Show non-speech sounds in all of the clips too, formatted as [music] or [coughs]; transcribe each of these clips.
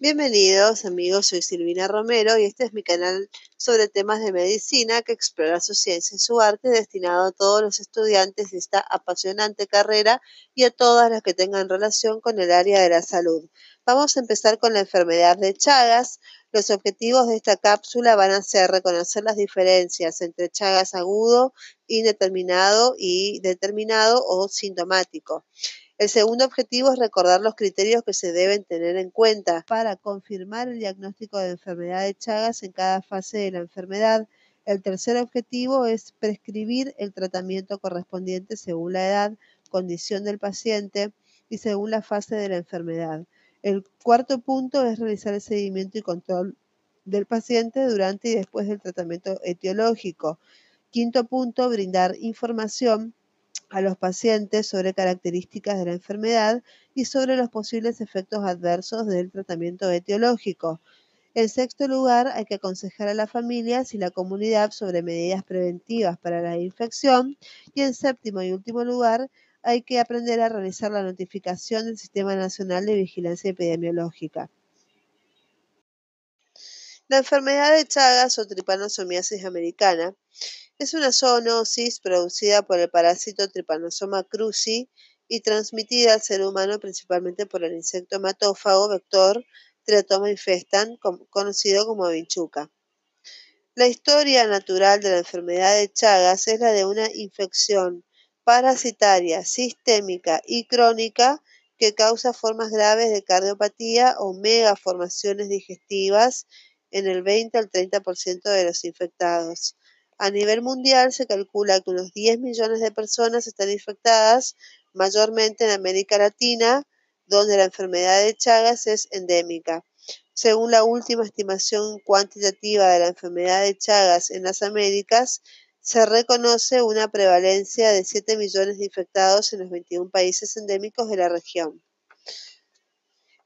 Bienvenidos amigos, soy Silvina Romero y este es mi canal sobre temas de medicina que explora su ciencia y su arte destinado a todos los estudiantes de esta apasionante carrera y a todas las que tengan relación con el área de la salud. Vamos a empezar con la enfermedad de Chagas. Los objetivos de esta cápsula van a ser reconocer las diferencias entre Chagas agudo, indeterminado y determinado o sintomático. El segundo objetivo es recordar los criterios que se deben tener en cuenta para confirmar el diagnóstico de enfermedad de Chagas en cada fase de la enfermedad. El tercer objetivo es prescribir el tratamiento correspondiente según la edad, condición del paciente y según la fase de la enfermedad. El cuarto punto es realizar el seguimiento y control del paciente durante y después del tratamiento etiológico. Quinto punto, brindar información a los pacientes sobre características de la enfermedad y sobre los posibles efectos adversos del tratamiento etiológico. En sexto lugar, hay que aconsejar a las familias y la comunidad sobre medidas preventivas para la infección. Y en séptimo y último lugar, hay que aprender a realizar la notificación del Sistema Nacional de Vigilancia Epidemiológica. La enfermedad de Chagas o tripanosomiasis americana es una zoonosis producida por el parásito Trypanosoma cruzi y transmitida al ser humano principalmente por el insecto hematófago vector Triatoma infestan, conocido como vinchuca. La historia natural de la enfermedad de Chagas es la de una infección parasitaria, sistémica y crónica que causa formas graves de cardiopatía o megaformaciones digestivas en el 20 al 30% de los infectados. A nivel mundial se calcula que unos 10 millones de personas están infectadas, mayormente en América Latina, donde la enfermedad de Chagas es endémica. Según la última estimación cuantitativa de la enfermedad de Chagas en las Américas, se reconoce una prevalencia de 7 millones de infectados en los 21 países endémicos de la región.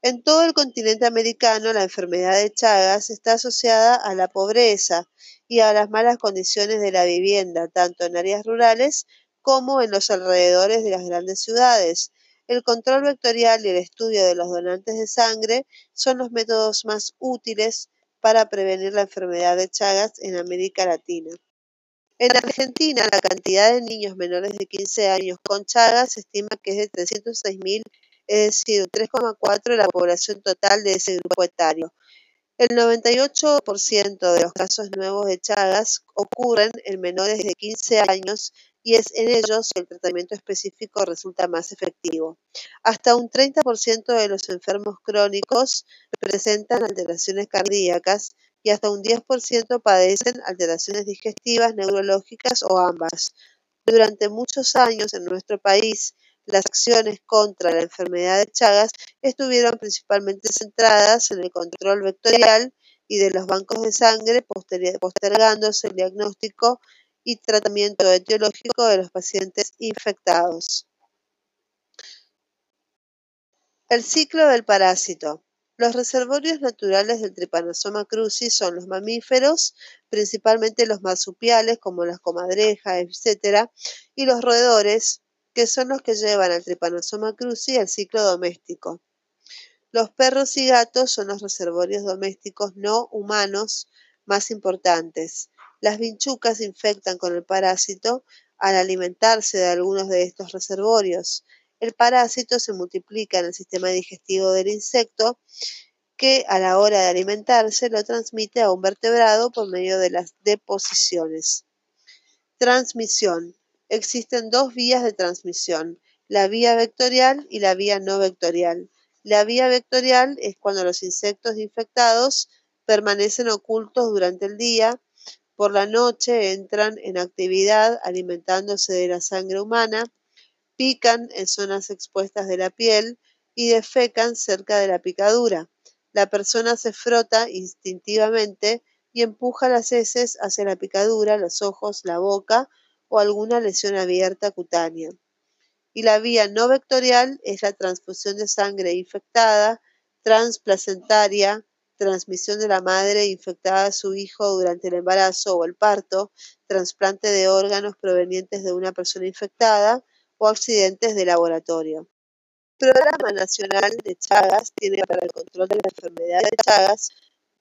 En todo el continente americano, la enfermedad de Chagas está asociada a la pobreza, y a las malas condiciones de la vivienda, tanto en áreas rurales como en los alrededores de las grandes ciudades. El control vectorial y el estudio de los donantes de sangre son los métodos más útiles para prevenir la enfermedad de Chagas en América Latina. En Argentina, la cantidad de niños menores de 15 años con Chagas se estima que es de 306.000, es decir, 3,4 de la población total de ese grupo etario. El 98% de los casos nuevos de Chagas ocurren en menores de 15 años y es en ellos que el tratamiento específico resulta más efectivo. Hasta un 30% de los enfermos crónicos presentan alteraciones cardíacas y hasta un 10% padecen alteraciones digestivas, neurológicas o ambas. Durante muchos años en nuestro país, las acciones contra la enfermedad de Chagas estuvieron principalmente centradas en el control vectorial y de los bancos de sangre, postergándose el diagnóstico y tratamiento etiológico de los pacientes infectados. El ciclo del parásito. Los reservorios naturales del Trypanosoma cruzi son los mamíferos, principalmente los marsupiales como las comadrejas, etc., y los roedores, que son los que llevan al Trypanosoma cruzi al ciclo doméstico. Los perros y gatos son los reservorios domésticos no humanos más importantes. Las vinchucas infectan con el parásito al alimentarse de algunos de estos reservorios. El parásito se multiplica en el sistema digestivo del insecto que a la hora de alimentarse lo transmite a un vertebrado por medio de las deposiciones. Transmisión. Existen dos vías de transmisión, la vía vectorial y la vía no vectorial. La vía vectorial es cuando los insectos infectados permanecen ocultos durante el día, por la noche entran en actividad alimentándose de la sangre humana, pican en zonas expuestas de la piel y defecan cerca de la picadura. La persona se frota instintivamente y empuja las heces hacia la picadura, los ojos, la boca o alguna lesión abierta cutánea. Y la vía no vectorial es la transfusión de sangre infectada, transplacentaria, transmisión de la madre infectada a su hijo durante el embarazo o el parto, trasplante de órganos provenientes de una persona infectada o accidentes de laboratorio. Programa Nacional de Chagas tiene para el control de la enfermedad de Chagas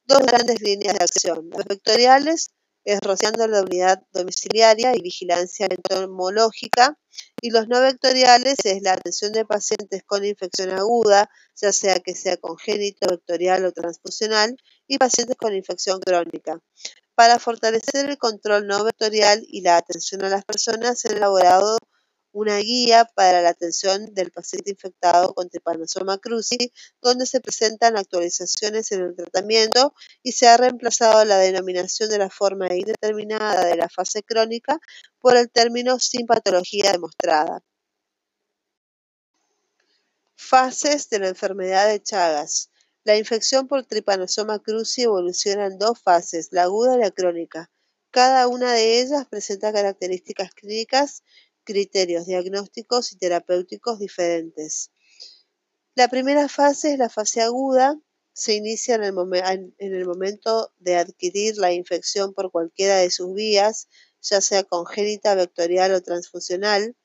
dos grandes líneas de acción. Las vectoriales es rociando la unidad domiciliaria y vigilancia entomológica y los no vectoriales es la atención de pacientes con infección aguda, ya sea que sea congénito, vectorial o transfusional, y pacientes con infección crónica. Para fortalecer el control no vectorial y la atención a las personas, se ha elaborado una guía para la atención del paciente infectado con Trypanosoma cruzi, donde se presentan actualizaciones en el tratamiento y se ha reemplazado la denominación de la forma indeterminada de la fase crónica por el término sin patología demostrada. Fases de la enfermedad de Chagas. La infección por Trypanosoma cruzi evoluciona en dos fases, la aguda y la crónica. Cada una de ellas presenta características clínicas criterios diagnósticos y terapéuticos diferentes. La primera fase es la fase aguda, se inicia en el, momento de adquirir la infección por cualquiera de sus vías, ya sea congénita, vectorial o transfusional.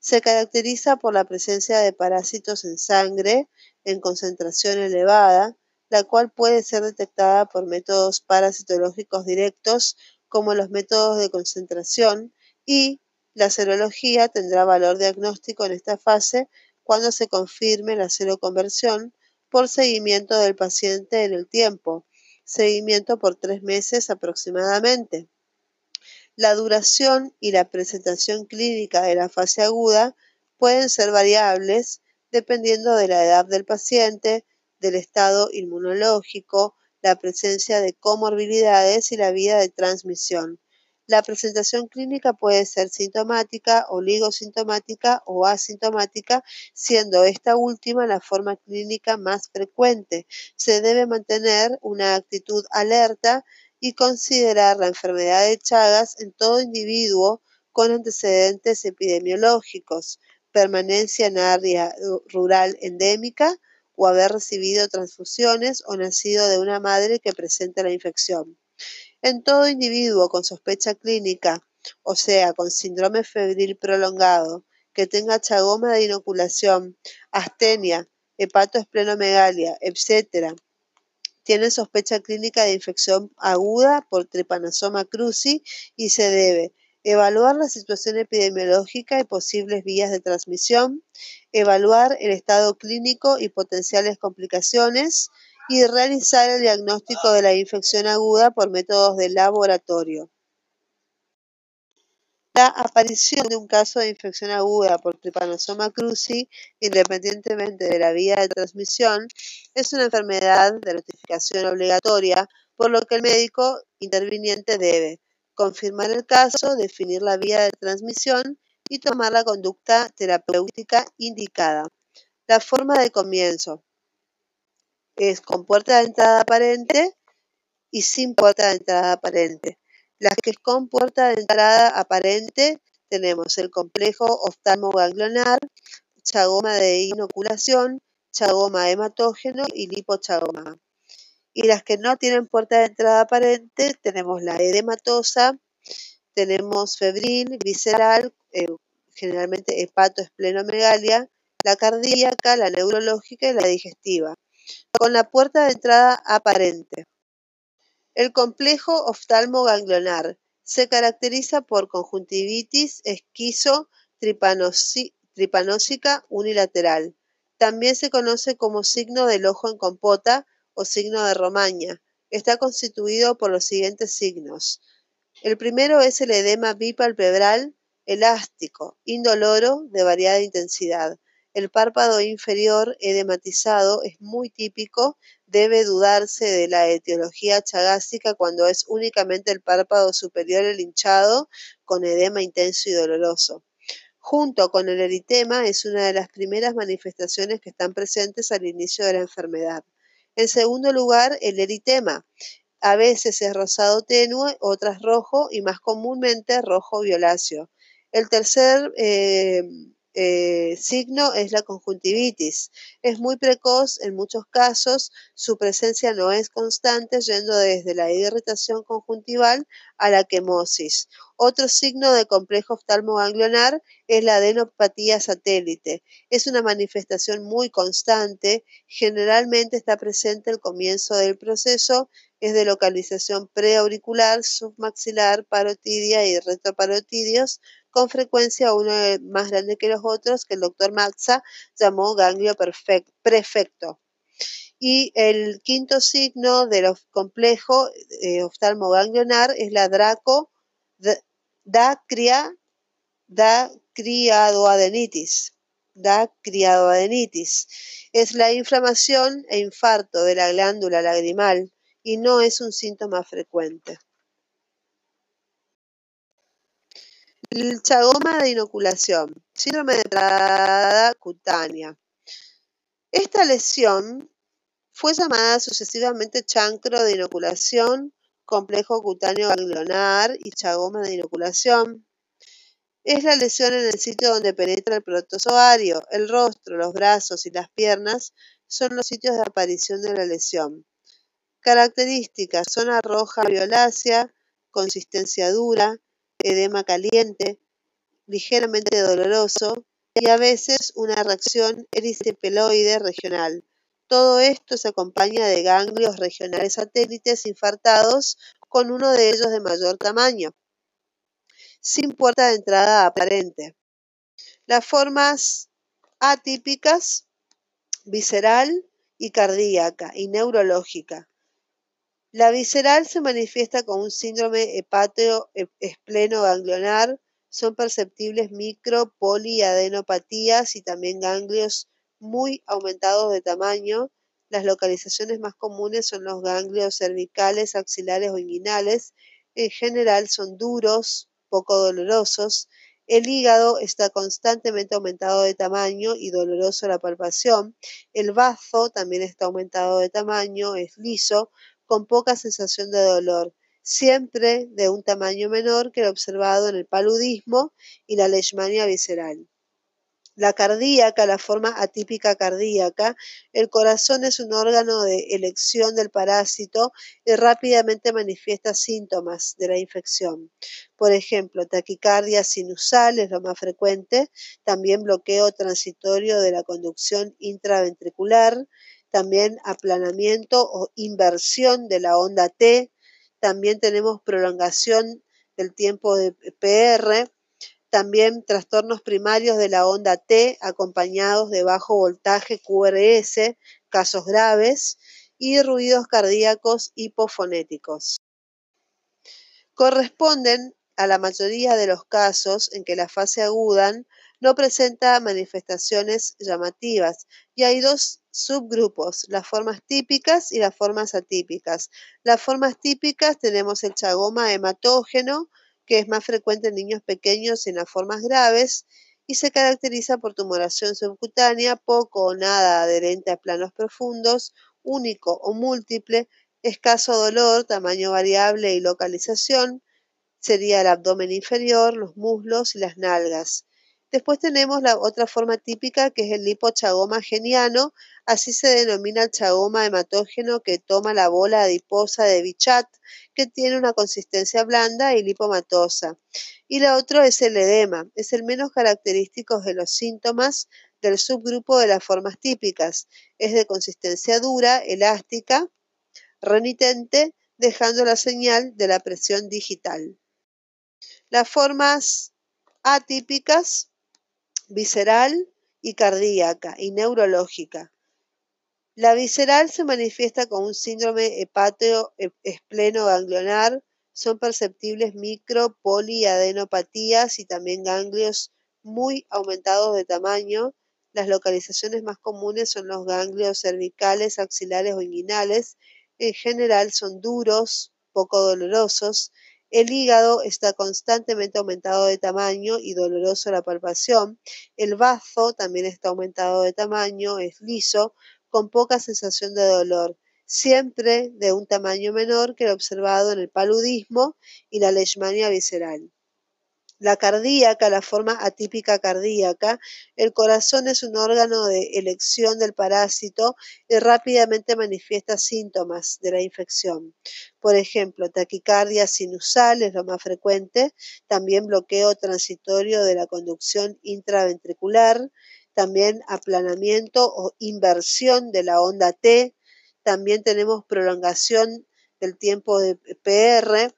Se caracteriza por la presencia de parásitos en sangre en concentración elevada, la cual puede ser detectada por métodos parasitológicos directos como los métodos de concentración y la serología tendrá valor diagnóstico en esta fase cuando se confirme la seroconversión por seguimiento del paciente en el tiempo, seguimiento por tres meses aproximadamente. La duración y la presentación clínica de la fase aguda pueden ser variables dependiendo de la edad del paciente, del estado inmunológico, la presencia de comorbilidades y la vía de transmisión. La presentación clínica puede ser sintomática, oligosintomática o asintomática, siendo esta última la forma clínica más frecuente. Se debe mantener una actitud alerta y considerar la enfermedad de Chagas en todo individuo con antecedentes epidemiológicos, permanencia en área rural endémica o haber recibido transfusiones o nacido de una madre que presente la infección. En todo individuo con sospecha clínica, o sea, con síndrome febril prolongado, que tenga chagoma de inoculación, astenia, hepatoesplenomegalia, etc., tiene sospecha clínica de infección aguda por Trypanosoma cruzi y se debe evaluar la situación epidemiológica y posibles vías de transmisión, evaluar el estado clínico y potenciales complicaciones, y realizar el diagnóstico de la infección aguda por métodos de laboratorio. La aparición de un caso de infección aguda por Trypanosoma cruzi, independientemente de la vía de transmisión, es una enfermedad de notificación obligatoria, por lo que el médico interviniente debe confirmar el caso, definir la vía de transmisión y tomar la conducta terapéutica indicada. La forma de comienzo es con puerta de entrada aparente y sin puerta de entrada aparente. Las que es con puerta de entrada aparente tenemos el complejo oftalmoganglionar, chagoma de inoculación, chagoma hematógeno y lipochagoma. Y las que no tienen puerta de entrada aparente tenemos la edematosa, tenemos febril, visceral, eh, generalmente hepatoesplenomegalia, la cardíaca, la neurológica y la digestiva con la puerta de entrada aparente. El complejo oftalmoganglionar se caracteriza por conjuntivitis esquizo tripanósica unilateral. También se conoce como signo del ojo en compota o signo de Romaña. Está constituido por los siguientes signos. El primero es el edema bipalpebral elástico, indoloro, de variada intensidad. El párpado inferior edematizado es muy típico, debe dudarse de la etiología chagásica cuando es únicamente el párpado superior el hinchado con edema intenso y doloroso. Junto con el eritema es una de las primeras manifestaciones que están presentes al inicio de la enfermedad. En segundo lugar, el eritema. A veces es rosado tenue, otras rojo y más comúnmente rojo violáceo. El tercer eh, eh, signo es la conjuntivitis. Es muy precoz en muchos casos, su presencia no es constante, yendo desde la irritación conjuntival a la quemosis. Otro signo de complejo oftalmoganglionar es la adenopatía satélite. Es una manifestación muy constante, generalmente está presente al comienzo del proceso, es de localización preauricular, submaxilar, parotidia y retroparotidios, con frecuencia uno más grande que los otros, que el doctor Maxa llamó ganglio prefecto. Y el quinto signo de los complejo eh, oftalmoganglionar es la draco da criadoadenitis. Da criadoadenitis. Es la inflamación e infarto de la glándula lagrimal y no es un síntoma frecuente. Chagoma de inoculación, síndrome de entrada cutánea. Esta lesión fue llamada sucesivamente chancro de inoculación, complejo cutáneo ganglionar y chagoma de inoculación. Es la lesión en el sitio donde penetra el protozoario. El rostro, los brazos y las piernas son los sitios de aparición de la lesión. Características: zona roja violácea, consistencia dura, edema caliente, ligeramente doloroso y a veces una reacción ericipeloide regional. Todo esto se acompaña de ganglios regionales satélites infartados con uno de ellos de mayor tamaño, sin puerta de entrada aparente. Las formas atípicas, visceral y cardíaca y neurológica. La visceral se manifiesta con un síndrome hepateo ganglionar. Son perceptibles micro, poli y y también ganglios muy aumentados de tamaño. Las localizaciones más comunes son los ganglios cervicales, axilares o inguinales. En general son duros, poco dolorosos. El hígado está constantemente aumentado de tamaño y doloroso la palpación. El bazo también está aumentado de tamaño, es liso, con poca sensación de dolor, siempre de un tamaño menor que el observado en el paludismo y la leishmania visceral. La cardíaca, la forma atípica cardíaca, el corazón es un órgano de elección del parásito y rápidamente manifiesta síntomas de la infección. Por ejemplo, taquicardia sinusal es lo más frecuente, también bloqueo transitorio de la conducción intraventricular, también aplanamiento o inversión de la onda T, también tenemos prolongación del tiempo de PR, también trastornos primarios de la onda T acompañados de bajo voltaje QRS, casos graves, y ruidos cardíacos hipofonéticos. Corresponden a la mayoría de los casos en que la fase aguda no presenta manifestaciones llamativas y hay dos subgrupos, las formas típicas y las formas atípicas. Las formas típicas tenemos el chagoma hematógeno, que es más frecuente en niños pequeños y en las formas graves, y se caracteriza por tumoración subcutánea, poco o nada adherente a planos profundos, único o múltiple, escaso dolor, tamaño variable y localización, sería el abdomen inferior, los muslos y las nalgas. Después tenemos la otra forma típica que es el lipochagoma geniano, así se denomina el chagoma hematógeno que toma la bola adiposa de Bichat, que tiene una consistencia blanda y lipomatosa. Y la otra es el edema, es el menos característico de los síntomas del subgrupo de las formas típicas. Es de consistencia dura, elástica, renitente, dejando la señal de la presión digital. Las formas atípicas visceral y cardíaca y neurológica. La visceral se manifiesta con un síndrome hepateo ganglionar. Son perceptibles micro, poli y adenopatías y también ganglios muy aumentados de tamaño. Las localizaciones más comunes son los ganglios cervicales, axilares o inguinales. En general son duros, poco dolorosos el hígado está constantemente aumentado de tamaño y doloroso la palpación. El bazo también está aumentado de tamaño, es liso, con poca sensación de dolor, siempre de un tamaño menor que el observado en el paludismo y la leishmania visceral. La cardíaca, la forma atípica cardíaca, el corazón es un órgano de elección del parásito y rápidamente manifiesta síntomas de la infección. Por ejemplo, taquicardia sinusal es lo más frecuente, también bloqueo transitorio de la conducción intraventricular, también aplanamiento o inversión de la onda T, también tenemos prolongación del tiempo de PR,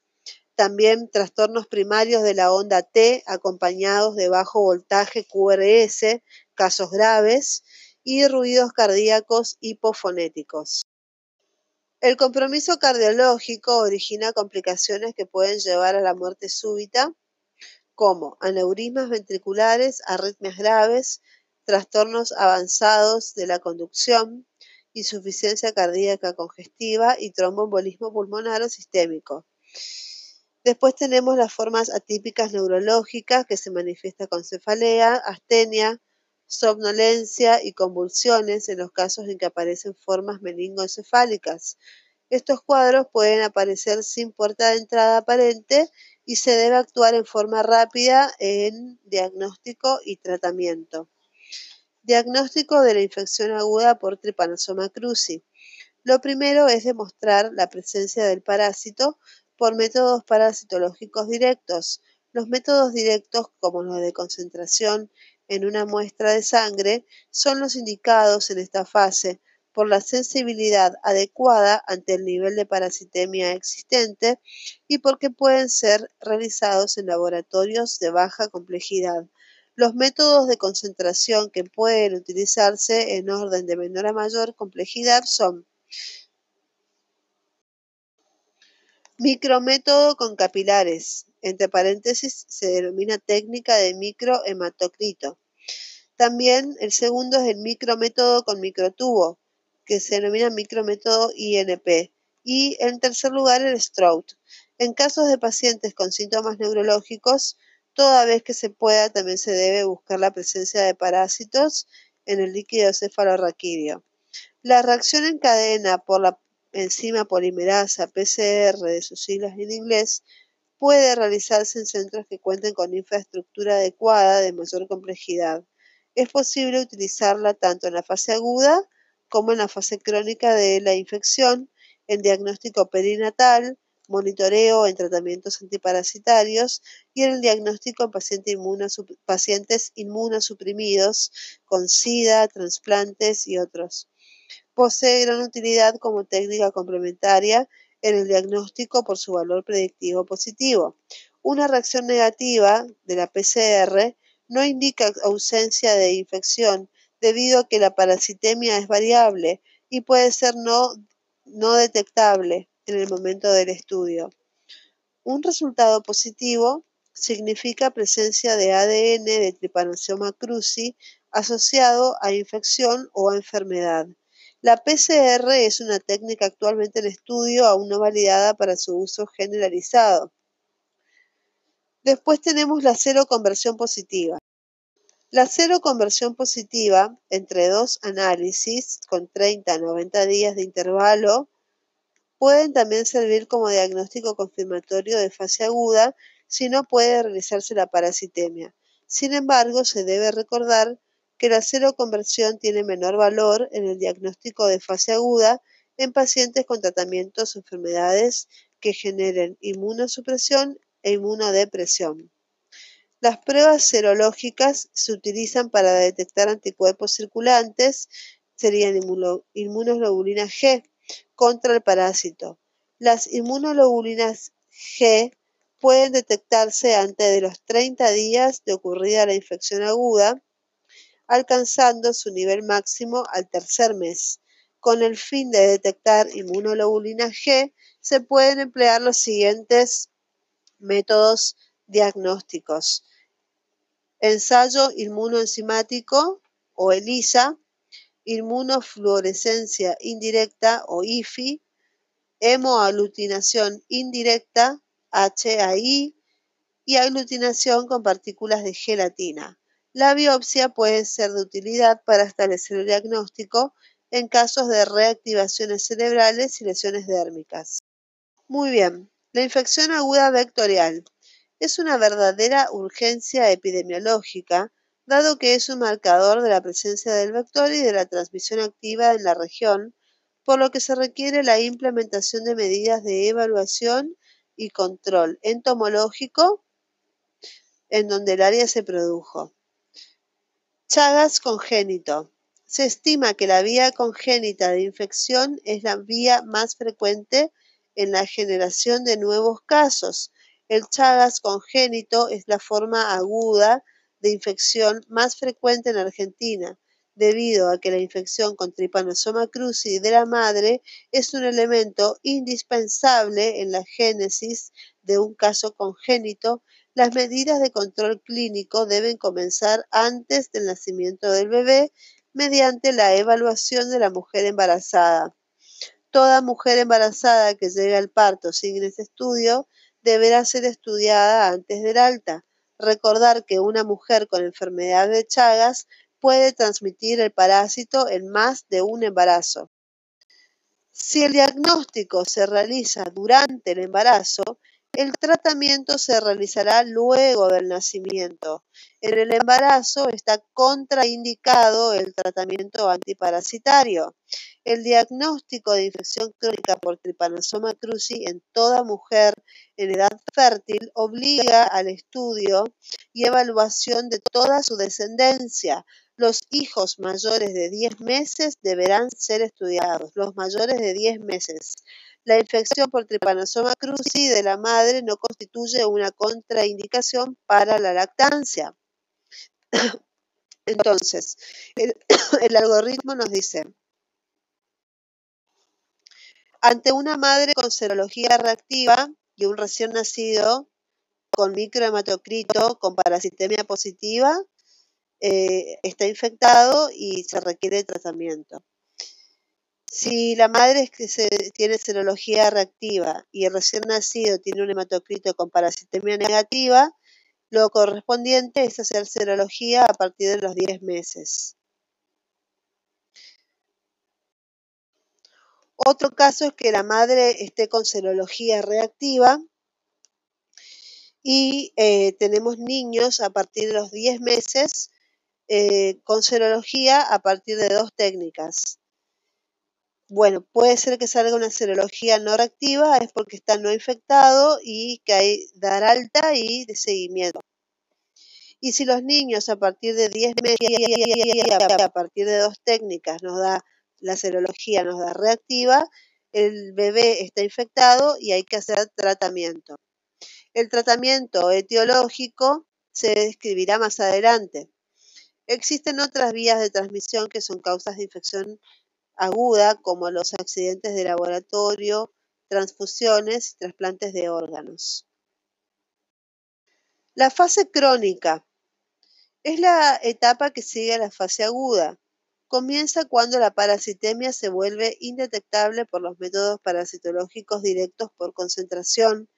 también trastornos primarios de la onda T acompañados de bajo voltaje QRS, casos graves, y ruidos cardíacos hipofonéticos. El compromiso cardiológico origina complicaciones que pueden llevar a la muerte súbita, como aneurismas ventriculares, arritmias graves, trastornos avanzados de la conducción, insuficiencia cardíaca congestiva y tromboembolismo pulmonar o sistémico. Después tenemos las formas atípicas neurológicas que se manifiesta con cefalea, astenia, somnolencia y convulsiones en los casos en que aparecen formas meningoencefálicas. Estos cuadros pueden aparecer sin puerta de entrada aparente y se debe actuar en forma rápida en diagnóstico y tratamiento. Diagnóstico de la infección aguda por Trypanosoma cruzi. Lo primero es demostrar la presencia del parásito por métodos parasitológicos directos. Los métodos directos, como los de concentración en una muestra de sangre, son los indicados en esta fase por la sensibilidad adecuada ante el nivel de parasitemia existente y porque pueden ser realizados en laboratorios de baja complejidad. Los métodos de concentración que pueden utilizarse en orden de menor a mayor complejidad son Micrométodo con capilares, entre paréntesis se denomina técnica de microhematocrito. También el segundo es el micrométodo con microtubo, que se denomina micrométodo INP. Y en tercer lugar el Stroud. En casos de pacientes con síntomas neurológicos, toda vez que se pueda también se debe buscar la presencia de parásitos en el líquido cefalorraquídeo. La reacción en cadena por la enzima polimerasa PCR de sus siglas en inglés puede realizarse en centros que cuenten con infraestructura adecuada de mayor complejidad. Es posible utilizarla tanto en la fase aguda como en la fase crónica de la infección, en diagnóstico perinatal, monitoreo en tratamientos antiparasitarios y en el diagnóstico en pacientes inmunosuprimidos con SIDA, trasplantes y otros. Posee gran utilidad como técnica complementaria en el diagnóstico por su valor predictivo positivo. Una reacción negativa de la PCR no indica ausencia de infección debido a que la parasitemia es variable y puede ser no, no detectable en el momento del estudio. Un resultado positivo significa presencia de ADN de Trypanosoma cruzi asociado a infección o a enfermedad. La PCR es una técnica actualmente en estudio, aún no validada para su uso generalizado. Después tenemos la cero conversión positiva. La cero conversión positiva entre dos análisis con 30 a 90 días de intervalo pueden también servir como diagnóstico confirmatorio de fase aguda si no puede realizarse la parasitemia. Sin embargo, se debe recordar que la seroconversión tiene menor valor en el diagnóstico de fase aguda en pacientes con tratamientos o enfermedades que generen inmunosupresión e inmunodepresión. Las pruebas serológicas se utilizan para detectar anticuerpos circulantes, serían inmunoglobulinas G contra el parásito. Las inmunoglobulinas G pueden detectarse antes de los 30 días de ocurrida la infección aguda alcanzando su nivel máximo al tercer mes. Con el fin de detectar inmunoglobulina G, se pueden emplear los siguientes métodos diagnósticos. Ensayo inmunoenzimático o ELISA, inmunofluorescencia indirecta o IFI, hemoaglutinación indirecta, HAI, y aglutinación con partículas de gelatina. La biopsia puede ser de utilidad para establecer el diagnóstico en casos de reactivaciones cerebrales y lesiones dérmicas. Muy bien, la infección aguda vectorial. es una verdadera urgencia epidemiológica, dado que es un marcador de la presencia del vector y de la transmisión activa en la región, por lo que se requiere la implementación de medidas de evaluación y control entomológico en donde el área se produjo. Chagas congénito. Se estima que la vía congénita de infección es la vía más frecuente en la generación de nuevos casos. El Chagas congénito es la forma aguda de infección más frecuente en Argentina, debido a que la infección con Trypanosoma cruzi de la madre es un elemento indispensable en la génesis de un caso congénito las medidas de control clínico deben comenzar antes del nacimiento del bebé mediante la evaluación de la mujer embarazada. Toda mujer embarazada que llegue al parto sin este estudio deberá ser estudiada antes del alta. Recordar que una mujer con enfermedad de Chagas puede transmitir el parásito en más de un embarazo. Si el diagnóstico se realiza durante el embarazo, el tratamiento se realizará luego del nacimiento. En el embarazo está contraindicado el tratamiento antiparasitario. El diagnóstico de infección crónica por Trypanosoma cruzi en toda mujer en edad fértil obliga al estudio y evaluación de toda su descendencia. Los hijos mayores de 10 meses deberán ser estudiados, los mayores de 10 meses. La infección por Trypanosoma cruzi de la madre no constituye una contraindicación para la lactancia. Entonces, [coughs] el, algoritmo nos dice, ante una madre con serología reactiva y un recién nacido con microhematocrito con parasitemia positiva, eh, está infectado y se requiere tratamiento. Si la madre tiene serología reactiva y el recién nacido tiene un hematocrito con parasitemia negativa, lo correspondiente es hacer serología a partir de los 10 meses. Otro caso es que la madre esté con serología reactiva y eh, tenemos niños a partir de los 10 meses eh, con serología a partir de dos técnicas. Bueno, puede ser que salga una serología no reactiva, es porque está no infectado y que hay dar alta y de seguimiento. Y si los niños a partir de 10 meses, a partir de dos técnicas nos da la serología, nos da reactiva, el bebé está infectado y hay que hacer tratamiento. El tratamiento etiológico se describirá más adelante. Existen otras vías de transmisión que son causas de infección aguda como los accidentes de laboratorio, transfusiones y trasplantes de órganos. La fase crónica es la etapa que sigue a la fase aguda. Comienza cuando la parasitemia se vuelve indetectable por los métodos parasitológicos directos por concentración.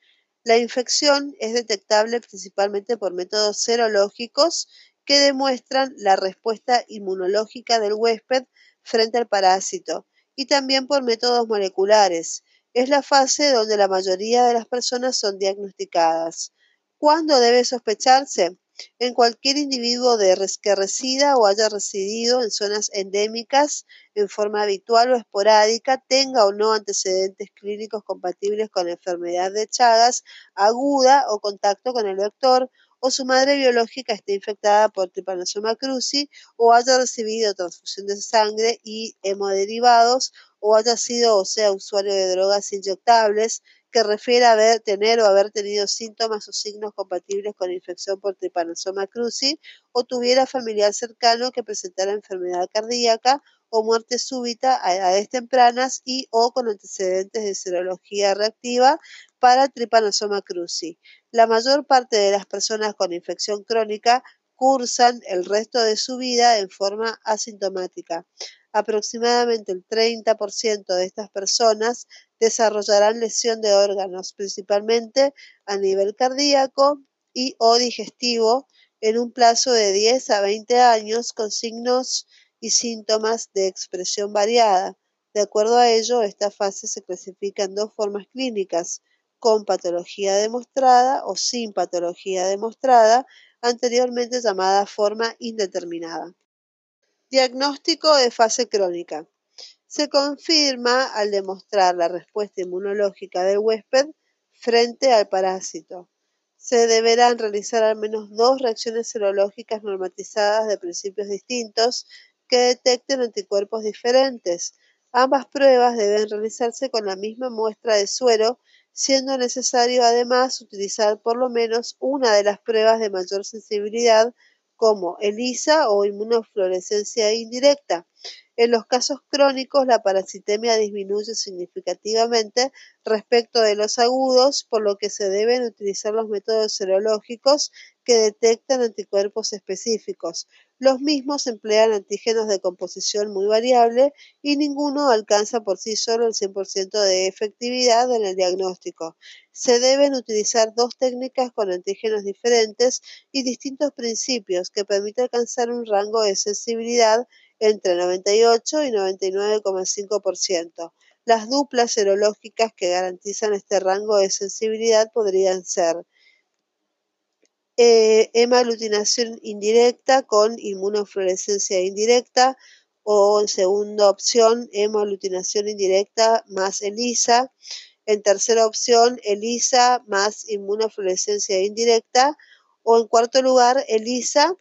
La infección es detectable principalmente por métodos serológicos que demuestran la respuesta inmunológica del huésped frente al parásito y también por métodos moleculares. Es la fase donde la mayoría de las personas son diagnosticadas. ¿Cuándo debe sospecharse? En cualquier individuo de que resida o haya residido en zonas endémicas en forma habitual o esporádica, tenga o no antecedentes clínicos compatibles con la enfermedad de Chagas aguda o contacto con el vector, o su madre biológica esté infectada por Trypanosoma cruzi o haya recibido transfusión de sangre y hemoderivados o haya sido o sea usuario de drogas inyectables que refiere a haber, tener o haber tenido síntomas o signos compatibles con infección por Trypanosoma cruzi o tuviera familiar cercano que presentara enfermedad cardíaca o muerte súbita a edades tempranas y o con antecedentes de serología reactiva para Trypanosoma cruzi. La mayor parte de las personas con infección crónica cursan el resto de su vida en forma asintomática. Aproximadamente el 30% de estas personas desarrollarán lesión de órganos, principalmente a nivel cardíaco y o digestivo, en un plazo de 10 a 20 años con signos y síntomas de expresión variada. De acuerdo a ello, esta fase se clasifica en dos formas clínicas, con patología demostrada o sin patología demostrada, anteriormente llamada forma indeterminada. Diagnóstico de fase crónica. Se confirma al demostrar la respuesta inmunológica del huésped frente al parásito. Se deberán realizar al menos dos reacciones serológicas normatizadas de principios distintos que detecten anticuerpos diferentes. Ambas pruebas deben realizarse con la misma muestra de suero, siendo necesario además utilizar por lo menos una de las pruebas de mayor sensibilidad como ELISA o inmunofluorescencia indirecta. En los casos crónicos, la parasitemia disminuye significativamente respecto de los agudos, por lo que se deben utilizar los métodos serológicos que detectan anticuerpos específicos. Los mismos emplean antígenos de composición muy variable y ninguno alcanza por sí solo el 100% de efectividad en el diagnóstico. Se deben utilizar dos técnicas con antígenos diferentes y distintos principios que permiten alcanzar un rango de sensibilidad entre 98 y 99,5%. Las duplas serológicas que garantizan este rango de sensibilidad podrían ser eh, hemaglutinación indirecta con inmunofluorescencia indirecta o en segunda opción hemaglutinación indirecta más ELISA. En tercera opción, ELISA más inmunofluorescencia indirecta. O en cuarto lugar, ELISA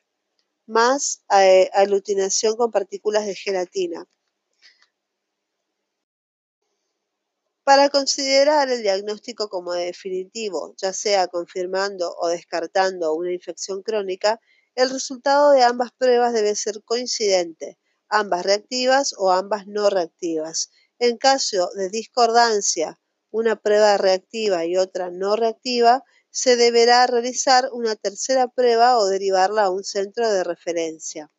más eh, aglutinación con partículas de gelatina. Para considerar el diagnóstico como definitivo, ya sea confirmando o descartando una infección crónica, el resultado de ambas pruebas debe ser coincidente, ambas reactivas o ambas no reactivas. En caso de discordancia, una prueba reactiva y otra no reactiva, se deberá realizar una tercera prueba o derivarla a un centro de referencia.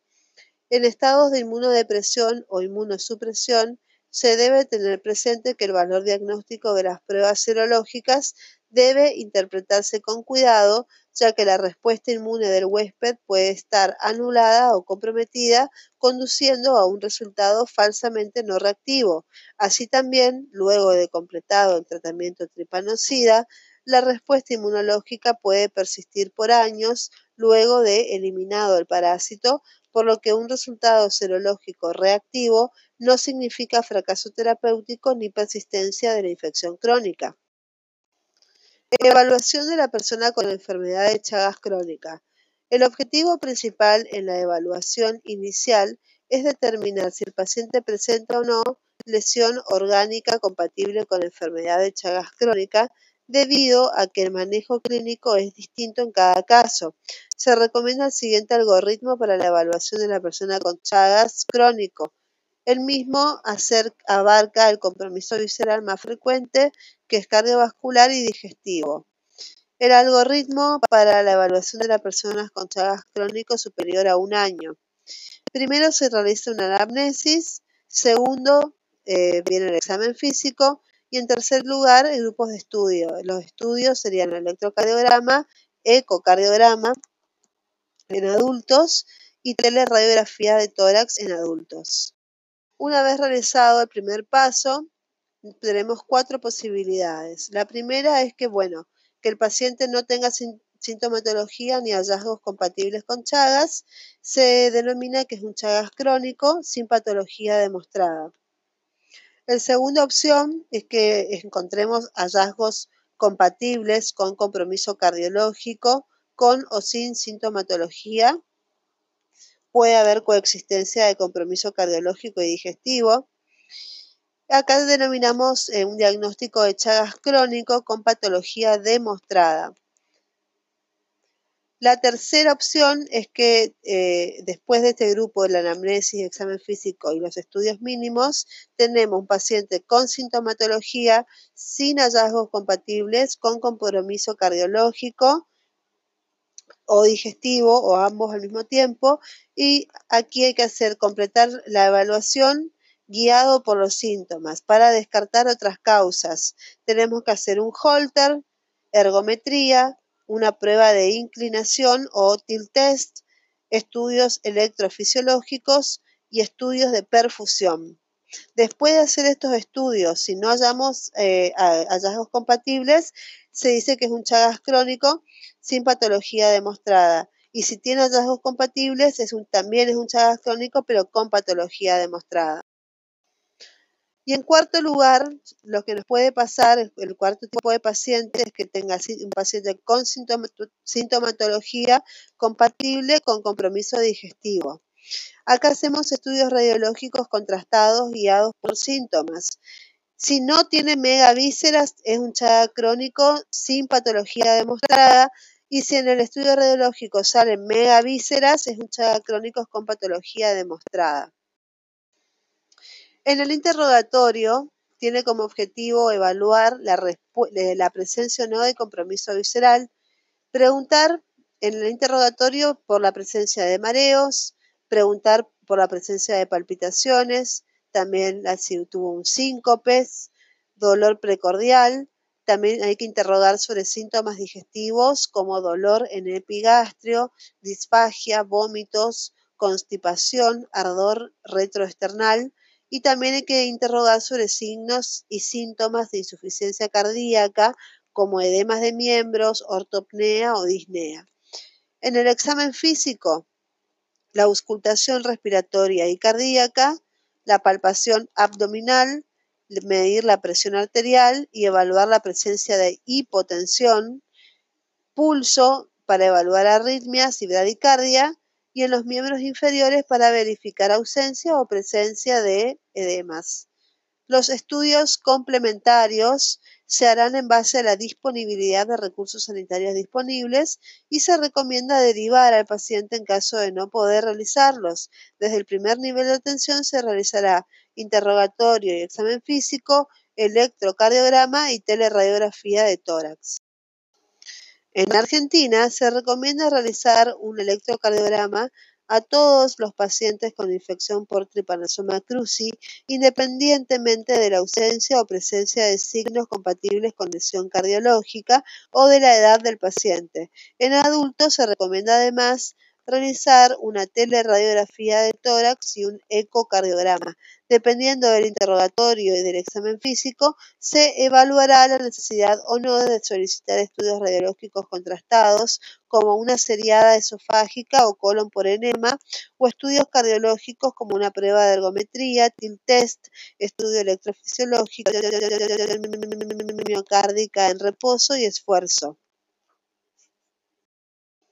En estados de inmunodepresión o inmunosupresión, se debe tener presente que el valor diagnóstico de las pruebas serológicas debe interpretarse con cuidado, ya que la respuesta inmune del huésped puede estar anulada o comprometida, conduciendo a un resultado falsamente no reactivo. Así también, luego de completado el tratamiento tripanocida, la respuesta inmunológica puede persistir por años luego de eliminado el parásito, por lo que un resultado serológico reactivo no significa fracaso terapéutico ni persistencia de la infección crónica. Evaluación de la persona con enfermedad de Chagas crónica. El objetivo principal en la evaluación inicial es determinar si el paciente presenta o no lesión orgánica compatible con enfermedad de Chagas crónica debido a que el manejo clínico es distinto en cada caso. Se recomienda el siguiente algoritmo para la evaluación de la persona con Chagas crónico. El mismo abarca el compromiso visceral más frecuente, que es cardiovascular y digestivo. El algoritmo para la evaluación de las personas con Chagas crónico superior a un año. Primero se realiza una anamnesis, segundo eh, viene el examen físico y en tercer lugar grupos de estudio. Los estudios serían el electrocardiograma, ecocardiograma en adultos y teleradiografía de tórax en adultos. Una vez realizado el primer paso, tenemos cuatro posibilidades. La primera es que, bueno, que el paciente no tenga sintomatología ni hallazgos compatibles con Chagas, se denomina que es un Chagas crónico sin patología demostrada. La segunda opción es que encontremos hallazgos compatibles con compromiso cardiológico, con o sin sintomatología puede haber coexistencia de compromiso cardiológico y digestivo. Acá denominamos eh, un diagnóstico de Chagas crónico con patología demostrada. La tercera opción es que eh, después de este grupo de la anamnesis, examen físico y los estudios mínimos, tenemos un paciente con sintomatología sin hallazgos compatibles con compromiso cardiológico o digestivo o ambos al mismo tiempo y aquí hay que hacer completar la evaluación guiado por los síntomas para descartar otras causas. Tenemos que hacer un holter, ergometría, una prueba de inclinación o tilt test, estudios electrofisiológicos y estudios de perfusión. Después de hacer estos estudios, si no hallamos eh, hallazgos compatibles, se dice que es un Chagas crónico sin patología demostrada. Y si tiene hallazgos compatibles, es un, también es un Chagas crónico, pero con patología demostrada. Y en cuarto lugar, lo que nos puede pasar, el cuarto tipo de paciente es que tenga un paciente con sintomatología compatible con compromiso digestivo. Acá hacemos estudios radiológicos contrastados guiados por síntomas. Si no tiene megavísceras, es un chaga crónico sin patología demostrada. Y si en el estudio radiológico salen megavísceras, es un chaga crónico con patología demostrada. En el interrogatorio tiene como objetivo evaluar la, la presencia o no de compromiso visceral, preguntar en el interrogatorio por la presencia de mareos, preguntar por la presencia de palpitaciones, también si tuvo un síncope, dolor precordial, también hay que interrogar sobre síntomas digestivos como dolor en el epigastrio, disfagia, vómitos, constipación, ardor retroesternal, y también hay que interrogar sobre signos y síntomas de insuficiencia cardíaca como edemas de miembros, ortopnea o disnea. En el examen físico, la auscultación respiratoria y cardíaca, la palpación abdominal, medir la presión arterial y evaluar la presencia de hipotensión, pulso para evaluar arritmias y bradicardia, y en los miembros inferiores para verificar ausencia o presencia de edemas. Los estudios complementarios se harán en base a la disponibilidad de recursos sanitarios disponibles y se recomienda derivar al paciente en caso de no poder realizarlos. Desde el primer nivel de atención se realizará interrogatorio y examen físico, electrocardiograma y teleradiografía de tórax. En Argentina se recomienda realizar un electrocardiograma a todos los pacientes con infección por Trypanosoma cruzi, independientemente de la ausencia o presencia de signos compatibles con lesión cardiológica o de la edad del paciente. En adultos se recomienda además realizar una teleradiografía de tórax y un ecocardiograma. Dependiendo del interrogatorio y del examen físico, se evaluará la necesidad o no de solicitar estudios radiológicos contrastados, como una seriada esofágica o colon por enema, o estudios cardiológicos como una prueba de ergometría, TIL test, estudio electrofisiológico, miocárdica en reposo y esfuerzo.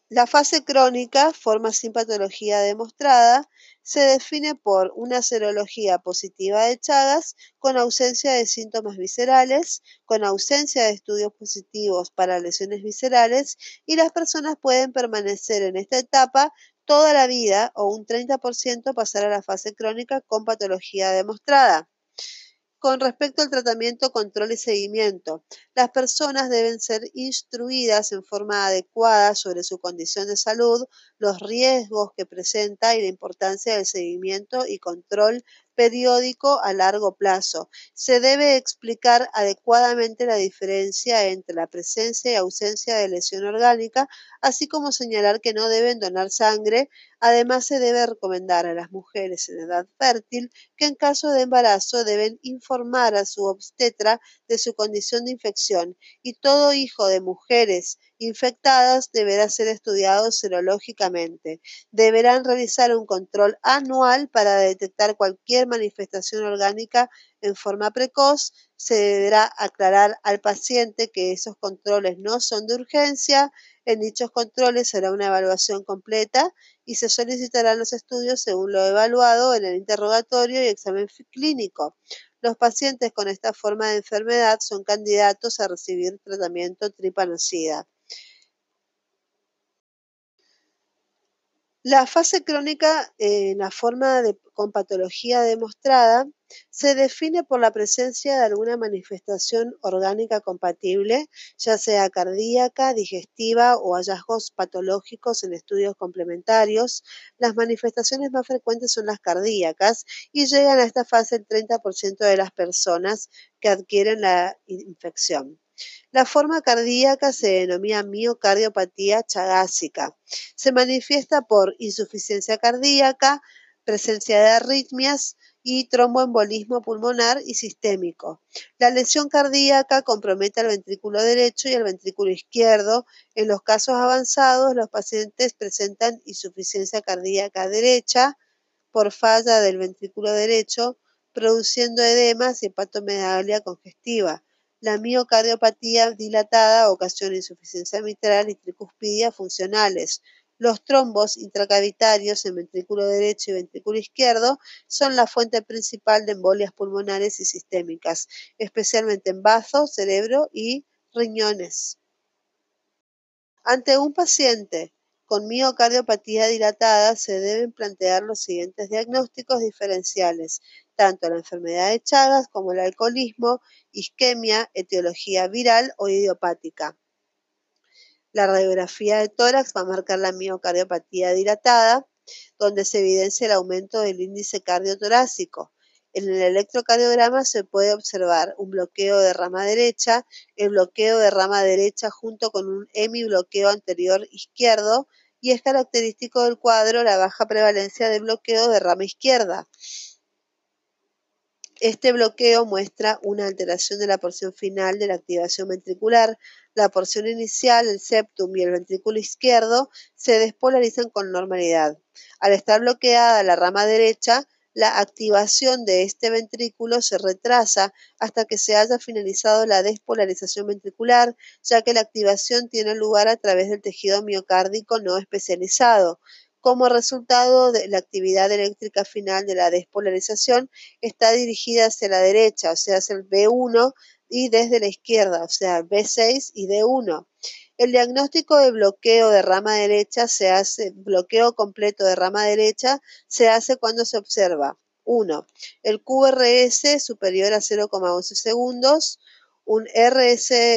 La fase crónica, forma sin patología demostrada, se define por una serología positiva de Chagas con ausencia de síntomas viscerales, con ausencia de estudios positivos para lesiones viscerales y las personas pueden permanecer en esta etapa toda la vida o un 30% pasar a la fase crónica con patología demostrada. Con respecto al tratamiento, control y seguimiento, las personas deben ser instruidas en forma adecuada sobre su condición de salud, los riesgos que presenta y la importancia del seguimiento y control periódico a largo plazo. Se debe explicar adecuadamente la diferencia entre la presencia y ausencia de lesión orgánica, así como señalar que no deben donar sangre. Además, se debe recomendar a las mujeres en edad fértil que en caso de embarazo deben informar a su obstetra de su condición de infección y todo hijo de mujeres infectadas deberá ser estudiado serológicamente. Deberán realizar un control anual para detectar cualquier manifestación orgánica en forma precoz. Se deberá aclarar al paciente que esos controles no son de urgencia. En dichos controles será una evaluación completa y se solicitarán los estudios según lo evaluado en el interrogatorio y examen clínico. Los pacientes con esta forma de enfermedad son candidatos a recibir tratamiento tripanocida. La fase crónica en la forma de, con patología demostrada se define por la presencia de alguna manifestación orgánica compatible, ya sea cardíaca, digestiva o hallazgos patológicos en estudios complementarios. Las manifestaciones más frecuentes son las cardíacas y llegan a esta fase el 30% de las personas que adquieren la infección. La forma cardíaca se denomina miocardiopatía chagásica. Se manifiesta por insuficiencia cardíaca, presencia de arritmias y tromboembolismo pulmonar y sistémico. La lesión cardíaca compromete al ventrículo derecho y al ventrículo izquierdo. En los casos avanzados, los pacientes presentan insuficiencia cardíaca derecha por falla del ventrículo derecho, produciendo edemas y hepatomegalia congestiva. La miocardiopatía dilatada ocasiona insuficiencia mitral y tricuspidia funcionales. Los trombos intracavitarios en ventrículo derecho y ventrículo izquierdo son la fuente principal de embolias pulmonares y sistémicas, especialmente en bazo, cerebro y riñones. Ante un paciente con miocardiopatía dilatada se deben plantear los siguientes diagnósticos diferenciales, tanto la enfermedad de Chagas como el alcoholismo, isquemia, etiología viral o idiopática. La radiografía de tórax va a marcar la miocardiopatía dilatada, donde se evidencia el aumento del índice cardiotorácico. En el electrocardiograma se puede observar un bloqueo de rama derecha, el bloqueo de rama derecha junto con un hemibloqueo anterior izquierdo y es característico del cuadro la baja prevalencia de bloqueo de rama izquierda. Este bloqueo muestra una alteración de la porción final de la activación ventricular. La porción inicial, el septum y el ventrículo izquierdo se despolarizan con normalidad. Al estar bloqueada la rama derecha, la activación de este ventrículo se retrasa hasta que se haya finalizado la despolarización ventricular, ya que la activación tiene lugar a través del tejido miocárdico no especializado. Como resultado de la actividad eléctrica final de la despolarización está dirigida hacia la derecha, o sea, hacia el B1 y desde la izquierda, o sea, B6 y D1. El diagnóstico de bloqueo de rama derecha se hace, bloqueo completo de rama derecha se hace cuando se observa 1. El QRS superior a 0,11 segundos, un RSR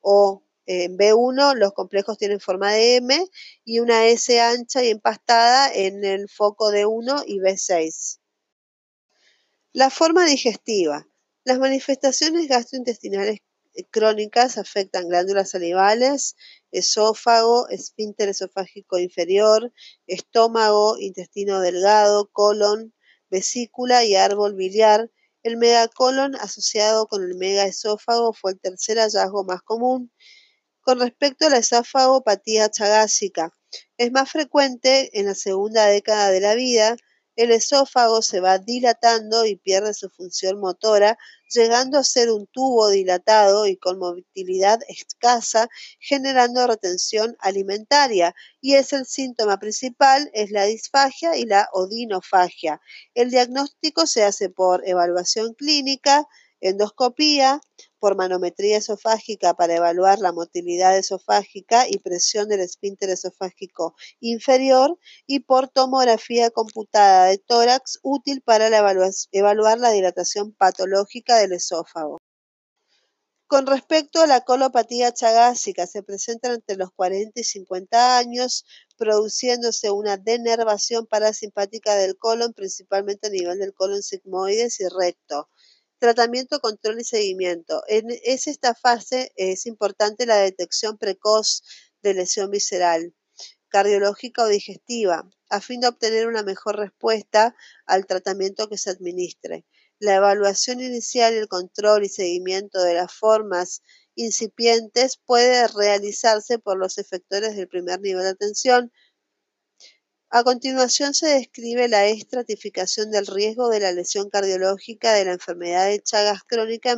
o en B1 los complejos tienen forma de M y una S ancha y empastada en el foco D1 y B6. La forma digestiva. Las manifestaciones gastrointestinales crónicas afectan glándulas salivales, esófago, esfínter esofágico inferior, estómago, intestino delgado, colon, vesícula y árbol biliar. El megacolon asociado con el megaesófago fue el tercer hallazgo más común con respecto a la esofagopatía chagásica, es más frecuente en la segunda década de la vida, el esófago se va dilatando y pierde su función motora, llegando a ser un tubo dilatado y con movilidad escasa, generando retención alimentaria. Y es el síntoma principal, es la disfagia y la odinofagia. El diagnóstico se hace por evaluación clínica, endoscopía, por manometría esofágica para evaluar la motilidad esofágica y presión del esfínter esofágico inferior y por tomografía computada de tórax útil para evaluar la dilatación patológica del esófago. Con respecto a la colopatía chagásica, se presenta entre los 40 y 50 años, produciéndose una denervación parasimpática del colon, principalmente a nivel del colon sigmoides y recto. Tratamiento, control y seguimiento. En esta fase es importante la detección precoz de lesión visceral, cardiológica o digestiva, a fin de obtener una mejor respuesta al tratamiento que se administre. La evaluación inicial y el control y seguimiento de las formas incipientes puede realizarse por los efectores del primer nivel de atención, a continuación se describe la estratificación del riesgo de la lesión cardiológica de la enfermedad de Chagas crónica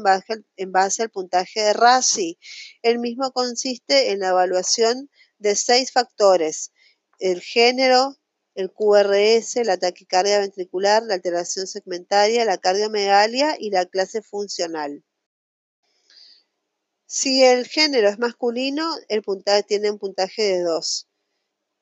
en base, al puntaje de RASI. El mismo consiste en la evaluación de seis factores, el género, el QRS, la taquicardia ventricular, la alteración segmentaria, la cardiomegalia y la clase funcional. Si el género es masculino, el puntaje tiene un puntaje de 2.